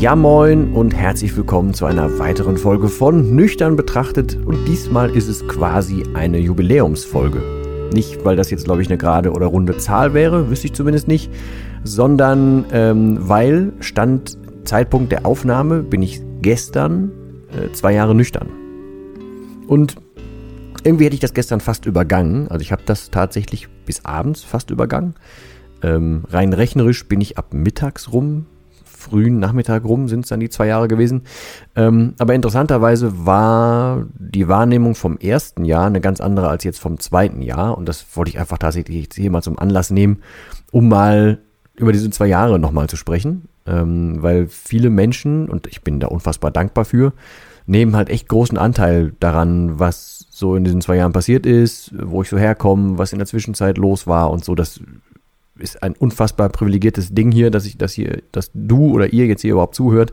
Ja moin und herzlich willkommen zu einer weiteren Folge von Nüchtern betrachtet und diesmal ist es quasi eine Jubiläumsfolge. Nicht, weil das jetzt glaube ich eine gerade oder runde Zahl wäre, wüsste ich zumindest nicht, sondern ähm, weil Stand Zeitpunkt der Aufnahme bin ich gestern äh, zwei Jahre nüchtern. Und irgendwie hätte ich das gestern fast übergangen. Also ich habe das tatsächlich bis abends fast übergangen. Ähm, rein rechnerisch bin ich ab mittags rum frühen Nachmittag rum sind es dann die zwei Jahre gewesen. Ähm, aber interessanterweise war die Wahrnehmung vom ersten Jahr eine ganz andere als jetzt vom zweiten Jahr. Und das wollte ich einfach tatsächlich hier mal zum Anlass nehmen, um mal über diese zwei Jahre nochmal zu sprechen. Ähm, weil viele Menschen, und ich bin da unfassbar dankbar für, nehmen halt echt großen Anteil daran, was so in diesen zwei Jahren passiert ist, wo ich so herkomme, was in der Zwischenzeit los war und so. Das ist ein unfassbar privilegiertes Ding hier, dass ich, dass hier, dass du oder ihr jetzt hier überhaupt zuhört.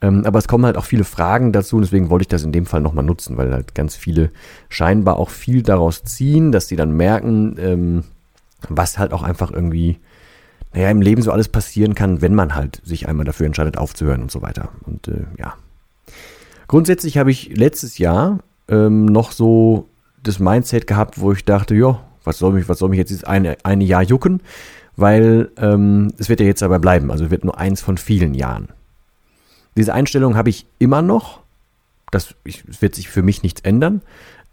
Ähm, aber es kommen halt auch viele Fragen dazu und deswegen wollte ich das in dem Fall nochmal nutzen, weil halt ganz viele scheinbar auch viel daraus ziehen, dass sie dann merken, ähm, was halt auch einfach irgendwie, naja, im Leben so alles passieren kann, wenn man halt sich einmal dafür entscheidet, aufzuhören und so weiter. Und äh, ja. Grundsätzlich habe ich letztes Jahr ähm, noch so das Mindset gehabt, wo ich dachte, ja, was soll mich, was soll mich jetzt dieses eine, eine Jahr jucken? Weil ähm, es wird ja jetzt dabei bleiben. Also wird nur eins von vielen Jahren. Diese Einstellung habe ich immer noch. Das wird sich für mich nichts ändern.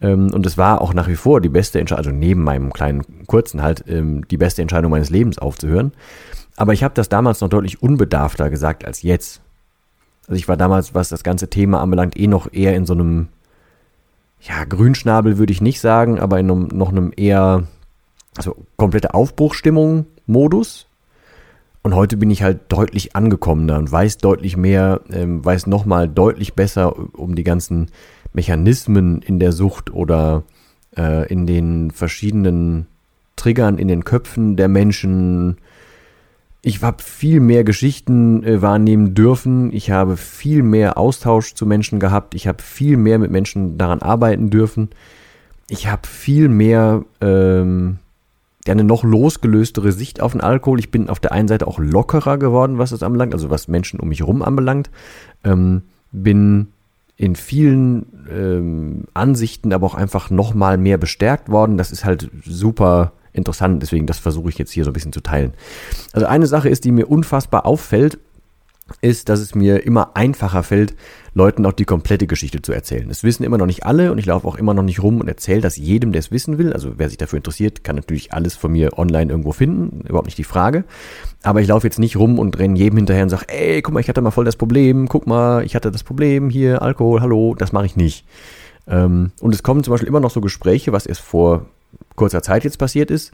Ähm, und es war auch nach wie vor die beste Entscheidung, also neben meinem kleinen kurzen halt, ähm, die beste Entscheidung meines Lebens aufzuhören. Aber ich habe das damals noch deutlich unbedarfter gesagt als jetzt. Also ich war damals, was das ganze Thema anbelangt, eh noch eher in so einem, ja, Grünschnabel würde ich nicht sagen, aber in einem, noch einem eher, also komplette Aufbruchstimmung Modus. Und heute bin ich halt deutlich angekommener und weiß deutlich mehr, ähm, weiß nochmal deutlich besser um die ganzen Mechanismen in der Sucht oder äh, in den verschiedenen Triggern in den Köpfen der Menschen. Ich habe viel mehr Geschichten äh, wahrnehmen dürfen. Ich habe viel mehr Austausch zu Menschen gehabt. Ich habe viel mehr mit Menschen daran arbeiten dürfen. Ich habe viel mehr ähm, ja, eine noch losgelöstere Sicht auf den Alkohol. Ich bin auf der einen Seite auch lockerer geworden, was das anbelangt, also was Menschen um mich herum anbelangt. Ähm, bin in vielen ähm, Ansichten aber auch einfach noch mal mehr bestärkt worden. Das ist halt super interessant, deswegen das versuche ich jetzt hier so ein bisschen zu teilen. Also eine Sache ist, die mir unfassbar auffällt, ist, dass es mir immer einfacher fällt, Leuten auch die komplette Geschichte zu erzählen. Das wissen immer noch nicht alle und ich laufe auch immer noch nicht rum und erzähle das jedem, der es wissen will. Also wer sich dafür interessiert, kann natürlich alles von mir online irgendwo finden, überhaupt nicht die Frage. Aber ich laufe jetzt nicht rum und renne jedem hinterher und sage, ey, guck mal, ich hatte mal voll das Problem, guck mal, ich hatte das Problem hier, Alkohol, hallo, das mache ich nicht. Ähm, und es kommen zum Beispiel immer noch so Gespräche, was erst vor kurzer Zeit jetzt passiert ist.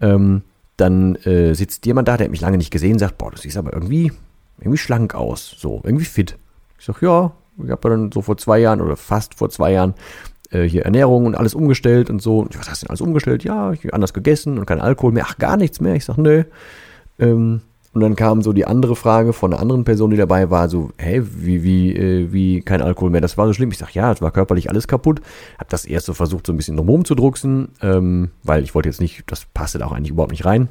Ähm, dann äh, sitzt jemand da, der hat mich lange nicht gesehen, sagt, boah, du siehst aber irgendwie irgendwie schlank aus, so, irgendwie fit. Ich sag, ja, ich habe dann so vor zwei Jahren oder fast vor zwei Jahren äh, hier Ernährung und alles umgestellt und so. Was hast du denn alles umgestellt? Ja, ich anders gegessen und kein Alkohol mehr. Ach, gar nichts mehr. Ich sag, nö. Ähm, und dann kam so die andere Frage von einer anderen Person, die dabei war, so, hä, wie, wie, äh, wie kein Alkohol mehr, das war so schlimm. Ich sag, ja, es war körperlich alles kaputt. Hab das erst so versucht, so ein bisschen drumherum zu drucksen, ähm, weil ich wollte jetzt nicht, das passte da auch eigentlich überhaupt nicht rein.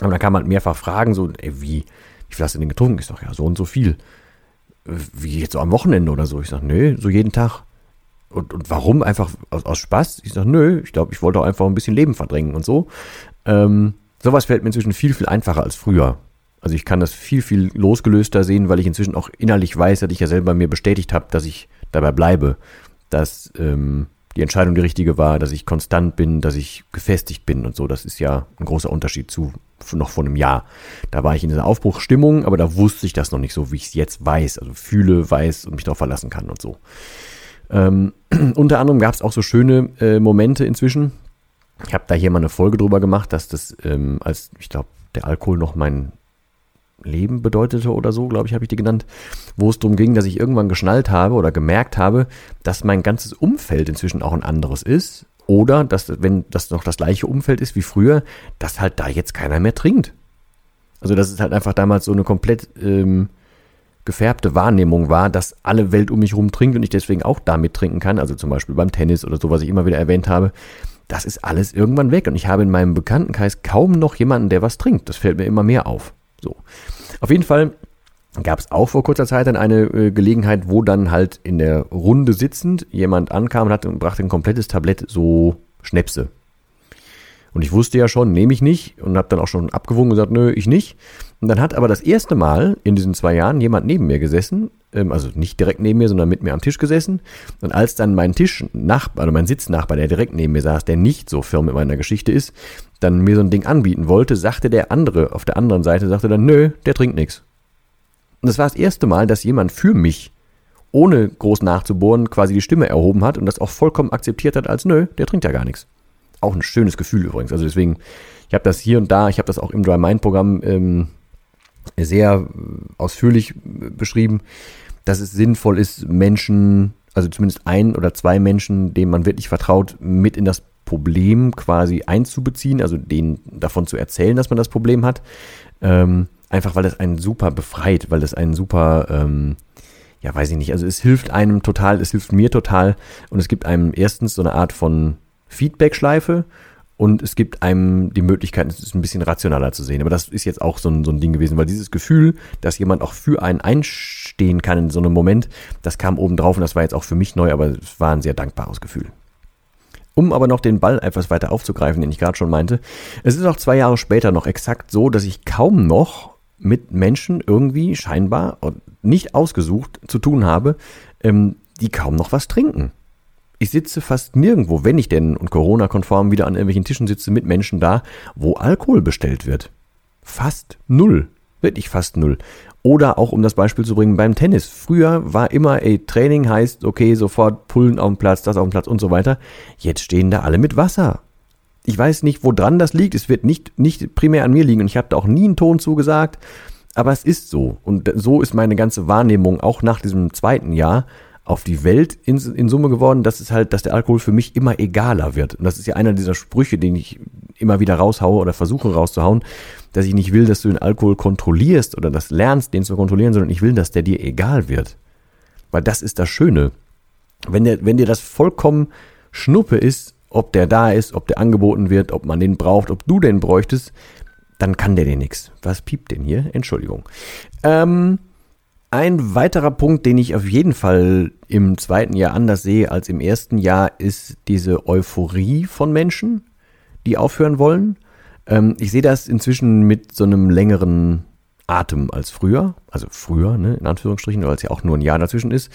Aber dann kam halt mehrfach Fragen, so, ey, wie, wie viel hast du denn getrunken? Ich sag, ja, so und so viel. Wie jetzt so am Wochenende oder so? Ich sag, nö, so jeden Tag. Und, und warum? Einfach aus, aus Spaß? Ich sag, nö, ich glaube, ich wollte auch einfach ein bisschen Leben verdrängen und so. Ähm, sowas fällt mir inzwischen viel, viel einfacher als früher. Also ich kann das viel, viel losgelöster sehen, weil ich inzwischen auch innerlich weiß, dass ich ja selber mir bestätigt habe, dass ich dabei bleibe, dass ähm, die Entscheidung die richtige war, dass ich konstant bin, dass ich gefestigt bin und so. Das ist ja ein großer Unterschied zu noch vor einem Jahr. Da war ich in dieser Aufbruchsstimmung, aber da wusste ich das noch nicht so, wie ich es jetzt weiß. Also fühle, weiß und mich darauf verlassen kann und so. Ähm, unter anderem gab es auch so schöne äh, Momente inzwischen. Ich habe da hier mal eine Folge drüber gemacht, dass das, ähm, als ich glaube, der Alkohol noch mein Leben bedeutete oder so, glaube ich, habe ich die genannt, wo es darum ging, dass ich irgendwann geschnallt habe oder gemerkt habe, dass mein ganzes Umfeld inzwischen auch ein anderes ist. Oder dass, wenn das noch das gleiche Umfeld ist wie früher, dass halt da jetzt keiner mehr trinkt. Also, dass es halt einfach damals so eine komplett ähm, gefärbte Wahrnehmung war, dass alle Welt um mich herum trinkt und ich deswegen auch damit trinken kann. Also zum Beispiel beim Tennis oder so, was ich immer wieder erwähnt habe. Das ist alles irgendwann weg und ich habe in meinem Bekanntenkreis kaum noch jemanden, der was trinkt. Das fällt mir immer mehr auf. So. Auf jeden Fall gab es auch vor kurzer Zeit dann eine äh, Gelegenheit, wo dann halt in der Runde sitzend jemand ankam und, hat, und brachte ein komplettes Tablett so Schnäpse. Und ich wusste ja schon, nehme ich nicht und habe dann auch schon abgewogen und gesagt, nö, ich nicht. Und dann hat aber das erste Mal in diesen zwei Jahren jemand neben mir gesessen, ähm, also nicht direkt neben mir, sondern mit mir am Tisch gesessen. Und als dann mein Tischnachbar, also mein Sitznachbar, der direkt neben mir saß, der nicht so firm mit meiner Geschichte ist, dann mir so ein Ding anbieten wollte, sagte der andere auf der anderen Seite, sagte dann, nö, der trinkt nichts. Und das war das erste Mal, dass jemand für mich, ohne groß nachzubohren, quasi die Stimme erhoben hat und das auch vollkommen akzeptiert hat als, nö, der trinkt ja gar nichts. Auch ein schönes Gefühl übrigens. Also deswegen, ich habe das hier und da, ich habe das auch im Dry Mind Programm ähm, sehr ausführlich beschrieben, dass es sinnvoll ist, Menschen, also zumindest ein oder zwei Menschen, denen man wirklich vertraut, mit in das Problem quasi einzubeziehen, also denen davon zu erzählen, dass man das Problem hat. Ähm, Einfach weil es einen super befreit, weil es einen super, ähm, ja, weiß ich nicht, also es hilft einem total, es hilft mir total und es gibt einem erstens so eine Art von Feedback-Schleife und es gibt einem die Möglichkeit, es ein bisschen rationaler zu sehen. Aber das ist jetzt auch so ein, so ein Ding gewesen, weil dieses Gefühl, dass jemand auch für einen einstehen kann in so einem Moment, das kam oben drauf und das war jetzt auch für mich neu, aber es war ein sehr dankbares Gefühl. Um aber noch den Ball etwas weiter aufzugreifen, den ich gerade schon meinte, es ist auch zwei Jahre später noch exakt so, dass ich kaum noch mit Menschen irgendwie scheinbar nicht ausgesucht zu tun habe, ähm, die kaum noch was trinken. Ich sitze fast nirgendwo, wenn ich denn und Corona-konform wieder an irgendwelchen Tischen sitze, mit Menschen da, wo Alkohol bestellt wird. Fast null. Wirklich fast null. Oder auch, um das Beispiel zu bringen, beim Tennis. Früher war immer, ey, Training heißt, okay, sofort Pullen auf dem Platz, das auf dem Platz und so weiter. Jetzt stehen da alle mit Wasser. Ich weiß nicht, woran das liegt. Es wird nicht, nicht primär an mir liegen und ich habe da auch nie einen Ton zugesagt. Aber es ist so. Und so ist meine ganze Wahrnehmung auch nach diesem zweiten Jahr auf die Welt in, in Summe geworden, dass es halt, dass der Alkohol für mich immer egaler wird. Und das ist ja einer dieser Sprüche, den ich immer wieder raushaue oder versuche rauszuhauen, dass ich nicht will, dass du den Alkohol kontrollierst oder das lernst, den zu kontrollieren, sondern ich will, dass der dir egal wird. Weil das ist das Schöne. Wenn, der, wenn dir das vollkommen Schnuppe ist, ob der da ist, ob der angeboten wird, ob man den braucht, ob du den bräuchtest, dann kann der dir nichts. Was piept denn hier? Entschuldigung. Ähm, ein weiterer Punkt, den ich auf jeden Fall im zweiten Jahr anders sehe als im ersten Jahr, ist diese Euphorie von Menschen, die aufhören wollen. Ähm, ich sehe das inzwischen mit so einem längeren Atem als früher. Also früher, ne, in Anführungsstrichen, weil es ja auch nur ein Jahr dazwischen ist.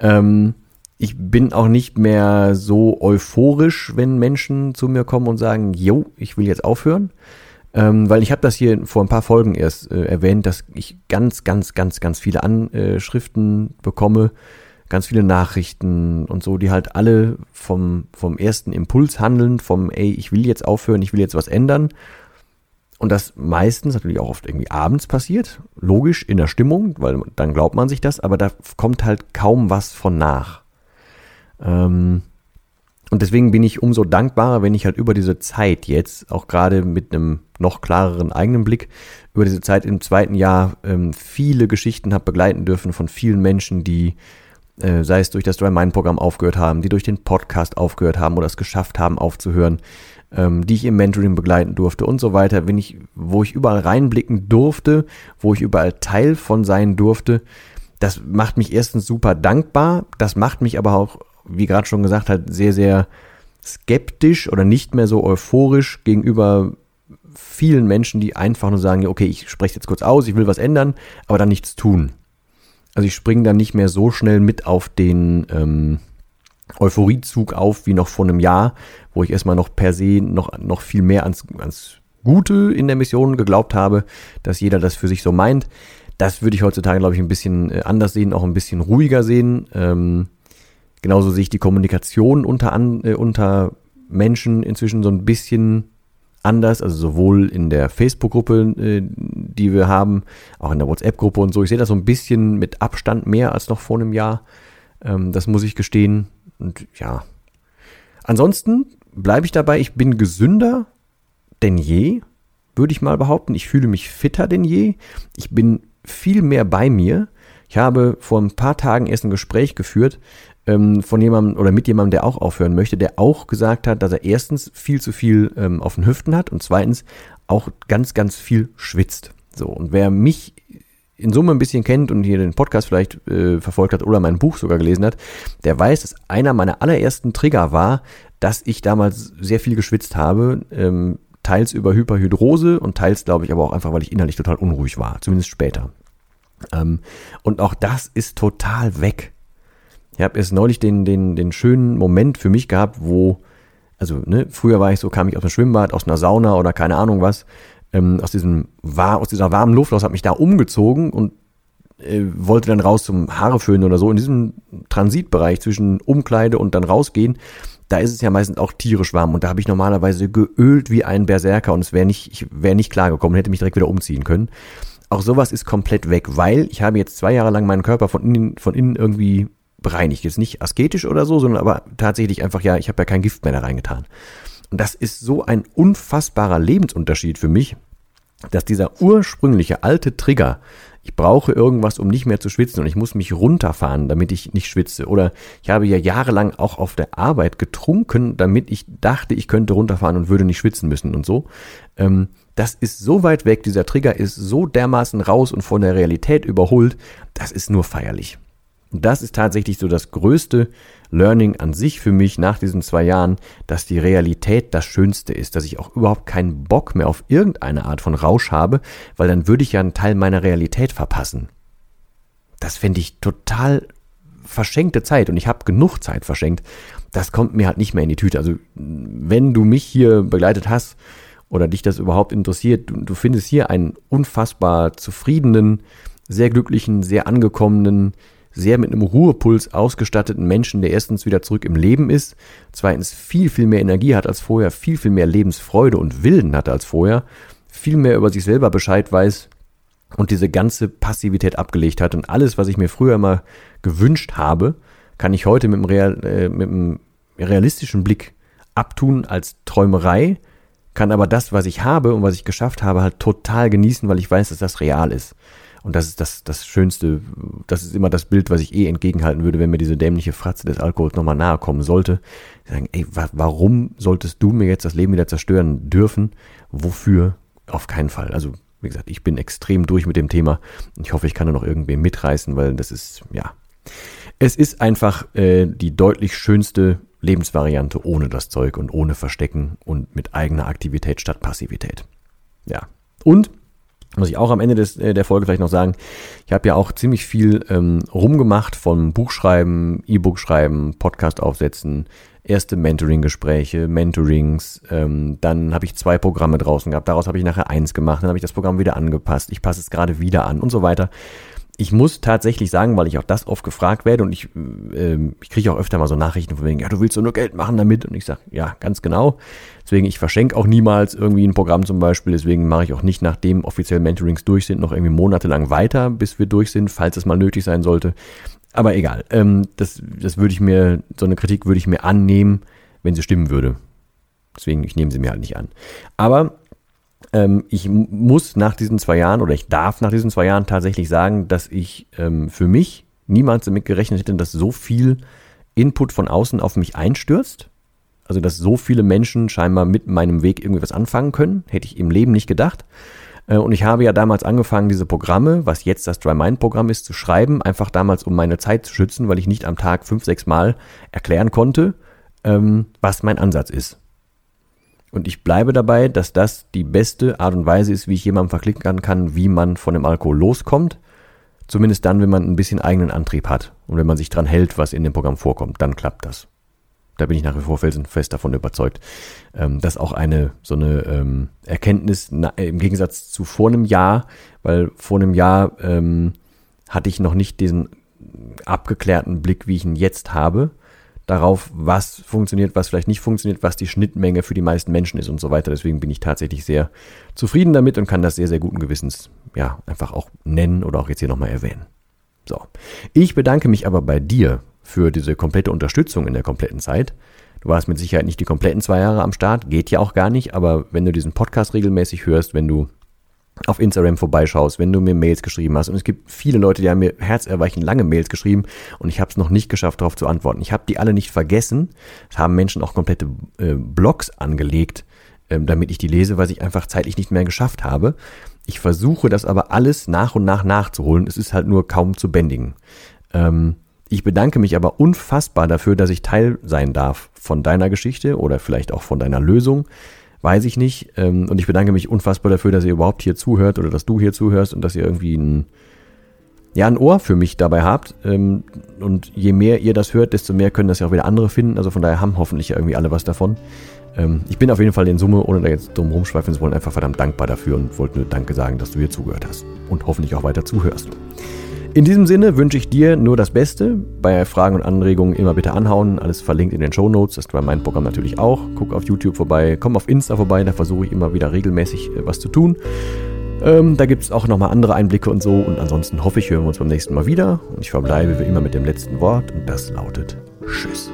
Ähm, ich bin auch nicht mehr so euphorisch, wenn Menschen zu mir kommen und sagen, yo, ich will jetzt aufhören. Ähm, weil ich habe das hier vor ein paar Folgen erst äh, erwähnt, dass ich ganz, ganz, ganz, ganz viele Anschriften bekomme, ganz viele Nachrichten und so, die halt alle vom, vom ersten Impuls handeln, vom, ey, ich will jetzt aufhören, ich will jetzt was ändern. Und das meistens natürlich auch oft irgendwie abends passiert, logisch in der Stimmung, weil dann glaubt man sich das, aber da kommt halt kaum was von nach. Ähm, und deswegen bin ich umso dankbarer, wenn ich halt über diese Zeit jetzt, auch gerade mit einem noch klareren eigenen Blick, über diese Zeit im zweiten Jahr ähm, viele Geschichten habe begleiten dürfen von vielen Menschen, die, äh, sei es durch das Dry Mind Programm aufgehört haben, die durch den Podcast aufgehört haben oder es geschafft haben aufzuhören, ähm, die ich im Mentoring begleiten durfte und so weiter, wenn ich, wo ich überall reinblicken durfte, wo ich überall Teil von sein durfte, das macht mich erstens super dankbar, das macht mich aber auch wie gerade schon gesagt, halt sehr, sehr skeptisch oder nicht mehr so euphorisch gegenüber vielen Menschen, die einfach nur sagen, okay, ich spreche jetzt kurz aus, ich will was ändern, aber dann nichts tun. Also ich springe dann nicht mehr so schnell mit auf den, ähm, Euphoriezug auf wie noch vor einem Jahr, wo ich erstmal noch per se noch, noch viel mehr ans, ans Gute in der Mission geglaubt habe, dass jeder das für sich so meint. Das würde ich heutzutage, glaube ich, ein bisschen äh, anders sehen, auch ein bisschen ruhiger sehen. Ähm, genauso sehe ich die Kommunikation unter, an, äh, unter Menschen inzwischen so ein bisschen anders, also sowohl in der Facebook-Gruppe, äh, die wir haben, auch in der WhatsApp-Gruppe und so. Ich sehe das so ein bisschen mit Abstand mehr als noch vor einem Jahr. Ähm, das muss ich gestehen. Und ja. Ansonsten bleibe ich dabei, ich bin gesünder denn je, würde ich mal behaupten. Ich fühle mich fitter denn je. Ich bin viel mehr bei mir. Ich habe vor ein paar Tagen erst ein Gespräch geführt ähm, von jemandem oder mit jemandem, der auch aufhören möchte, der auch gesagt hat, dass er erstens viel zu viel ähm, auf den Hüften hat und zweitens auch ganz, ganz viel schwitzt. So, und wer mich in Summe ein bisschen kennt und hier den Podcast vielleicht äh, verfolgt hat oder mein Buch sogar gelesen hat, der weiß, dass einer meiner allerersten Trigger war, dass ich damals sehr viel geschwitzt habe, ähm, teils über Hyperhydrose und teils, glaube ich, aber auch einfach, weil ich innerlich total unruhig war, zumindest später. Ähm, und auch das ist total weg. Ich habe erst neulich den, den, den schönen Moment für mich gehabt, wo, also ne, früher war ich so, kam ich aus dem Schwimmbad, aus einer Sauna oder keine Ahnung was, ähm, aus diesem war aus dieser warmen Luft raus, habe mich da umgezogen und äh, wollte dann raus zum Haare föhnen oder so. In diesem Transitbereich zwischen Umkleide und dann rausgehen, da ist es ja meistens auch tierisch warm und da habe ich normalerweise geölt wie ein Berserker und es wäre nicht, ich wäre nicht klargekommen, hätte mich direkt wieder umziehen können. Auch sowas ist komplett weg, weil ich habe jetzt zwei Jahre lang meinen Körper von innen, von innen irgendwie bereinigt. Jetzt nicht asketisch oder so, sondern aber tatsächlich einfach, ja, ich habe ja kein Gift mehr da reingetan. Und das ist so ein unfassbarer Lebensunterschied für mich, dass dieser ursprüngliche alte Trigger, ich brauche irgendwas, um nicht mehr zu schwitzen und ich muss mich runterfahren, damit ich nicht schwitze. Oder ich habe ja jahrelang auch auf der Arbeit getrunken, damit ich dachte, ich könnte runterfahren und würde nicht schwitzen müssen und so. Ähm, das ist so weit weg, dieser Trigger ist so dermaßen raus und von der Realität überholt, das ist nur feierlich. Das ist tatsächlich so das größte Learning an sich für mich nach diesen zwei Jahren, dass die Realität das Schönste ist, dass ich auch überhaupt keinen Bock mehr auf irgendeine Art von Rausch habe, weil dann würde ich ja einen Teil meiner Realität verpassen. Das fände ich total verschenkte Zeit und ich habe genug Zeit verschenkt. Das kommt mir halt nicht mehr in die Tüte. Also wenn du mich hier begleitet hast oder dich das überhaupt interessiert, du, du findest hier einen unfassbar zufriedenen, sehr glücklichen, sehr angekommenen, sehr mit einem Ruhepuls ausgestatteten Menschen, der erstens wieder zurück im Leben ist, zweitens viel, viel mehr Energie hat als vorher, viel, viel mehr Lebensfreude und Willen hat als vorher, viel mehr über sich selber Bescheid weiß und diese ganze Passivität abgelegt hat. Und alles, was ich mir früher immer gewünscht habe, kann ich heute mit einem, Real, äh, mit einem realistischen Blick abtun als Träumerei, kann aber das, was ich habe und was ich geschafft habe, halt total genießen, weil ich weiß, dass das real ist. Und das ist das, das Schönste, das ist immer das Bild, was ich eh entgegenhalten würde, wenn mir diese dämliche Fratze des Alkohols nochmal nahe kommen sollte. Sagen, ey, wa warum solltest du mir jetzt das Leben wieder zerstören dürfen? Wofür? Auf keinen Fall. Also, wie gesagt, ich bin extrem durch mit dem Thema. Ich hoffe, ich kann da noch irgendwie mitreißen, weil das ist, ja. Es ist einfach äh, die deutlich schönste Lebensvariante ohne das Zeug und ohne Verstecken und mit eigener Aktivität statt Passivität. Ja. Und muss ich auch am Ende des, äh, der Folge vielleicht noch sagen, ich habe ja auch ziemlich viel ähm, rumgemacht vom Buchschreiben, E-Book schreiben, Podcast aufsetzen, erste Mentoring-Gespräche, Mentorings, ähm, dann habe ich zwei Programme draußen gehabt, daraus habe ich nachher eins gemacht, dann habe ich das Programm wieder angepasst, ich passe es gerade wieder an und so weiter ich muss tatsächlich sagen, weil ich auch das oft gefragt werde und ich, äh, ich kriege auch öfter mal so Nachrichten von wegen, ja, du willst doch nur Geld machen damit. Und ich sage, ja, ganz genau. Deswegen, ich verschenke auch niemals irgendwie ein Programm zum Beispiel. Deswegen mache ich auch nicht, nachdem offiziell Mentorings durch sind, noch irgendwie monatelang weiter, bis wir durch sind, falls es mal nötig sein sollte. Aber egal, ähm, das, das würde ich mir, so eine Kritik würde ich mir annehmen, wenn sie stimmen würde. Deswegen, ich nehme sie mir halt nicht an. Aber ähm, ich muss nach diesen zwei Jahren oder ich darf nach diesen zwei Jahren tatsächlich sagen, dass ich ähm, für mich niemals damit gerechnet hätte, dass so viel Input von außen auf mich einstürzt. Also, dass so viele Menschen scheinbar mit meinem Weg irgendwie was anfangen können, hätte ich im Leben nicht gedacht. Äh, und ich habe ja damals angefangen, diese Programme, was jetzt das Dry Mind Programm ist, zu schreiben, einfach damals, um meine Zeit zu schützen, weil ich nicht am Tag fünf, sechs Mal erklären konnte, ähm, was mein Ansatz ist. Und ich bleibe dabei, dass das die beste Art und Weise ist, wie ich jemandem verklicken kann, wie man von dem Alkohol loskommt. Zumindest dann, wenn man ein bisschen eigenen Antrieb hat und wenn man sich dran hält, was in dem Programm vorkommt, dann klappt das. Da bin ich nach wie vor felsenfest davon überzeugt. Ähm, das ist auch eine so eine ähm, Erkenntnis na, im Gegensatz zu vor einem Jahr, weil vor einem Jahr ähm, hatte ich noch nicht diesen abgeklärten Blick, wie ich ihn jetzt habe, darauf, was funktioniert, was vielleicht nicht funktioniert, was die Schnittmenge für die meisten Menschen ist und so weiter. Deswegen bin ich tatsächlich sehr zufrieden damit und kann das sehr, sehr guten Gewissens ja einfach auch nennen oder auch jetzt hier nochmal erwähnen. So. Ich bedanke mich aber bei dir für diese komplette Unterstützung in der kompletten Zeit. Du warst mit Sicherheit nicht die kompletten zwei Jahre am Start, geht ja auch gar nicht, aber wenn du diesen Podcast regelmäßig hörst, wenn du auf Instagram vorbeischaust, wenn du mir Mails geschrieben hast. Und es gibt viele Leute, die haben mir herzerweichend lange Mails geschrieben und ich habe es noch nicht geschafft, darauf zu antworten. Ich habe die alle nicht vergessen. Es haben Menschen auch komplette äh, Blogs angelegt, ähm, damit ich die lese, weil ich einfach zeitlich nicht mehr geschafft habe. Ich versuche das aber alles nach und nach nachzuholen. Es ist halt nur kaum zu bändigen. Ähm, ich bedanke mich aber unfassbar dafür, dass ich Teil sein darf von deiner Geschichte oder vielleicht auch von deiner Lösung weiß ich nicht. Ähm, und ich bedanke mich unfassbar dafür, dass ihr überhaupt hier zuhört oder dass du hier zuhörst und dass ihr irgendwie ein, ja, ein Ohr für mich dabei habt. Ähm, und je mehr ihr das hört, desto mehr können das ja auch wieder andere finden. Also von daher haben hoffentlich irgendwie alle was davon. Ähm, ich bin auf jeden Fall in Summe, ohne da jetzt drum rumschweifen zu wollen, einfach verdammt dankbar dafür und wollte nur Danke sagen, dass du hier zugehört hast. Und hoffentlich auch weiter zuhörst. In diesem Sinne wünsche ich dir nur das Beste. Bei Fragen und Anregungen immer bitte anhauen. Alles verlinkt in den Show Notes. Das ist bei meinem Programm natürlich auch. Guck auf YouTube vorbei, komm auf Insta vorbei. Da versuche ich immer wieder regelmäßig äh, was zu tun. Ähm, da gibt es auch nochmal andere Einblicke und so. Und ansonsten hoffe ich, hören wir uns beim nächsten Mal wieder. Und ich verbleibe wie immer mit dem letzten Wort. Und das lautet Tschüss.